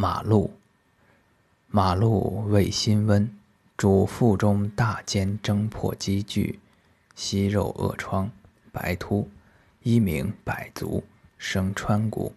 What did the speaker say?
马路，马路为心温，主腹中大坚蒸破积聚，息肉恶疮，白秃，一名百足，生川谷。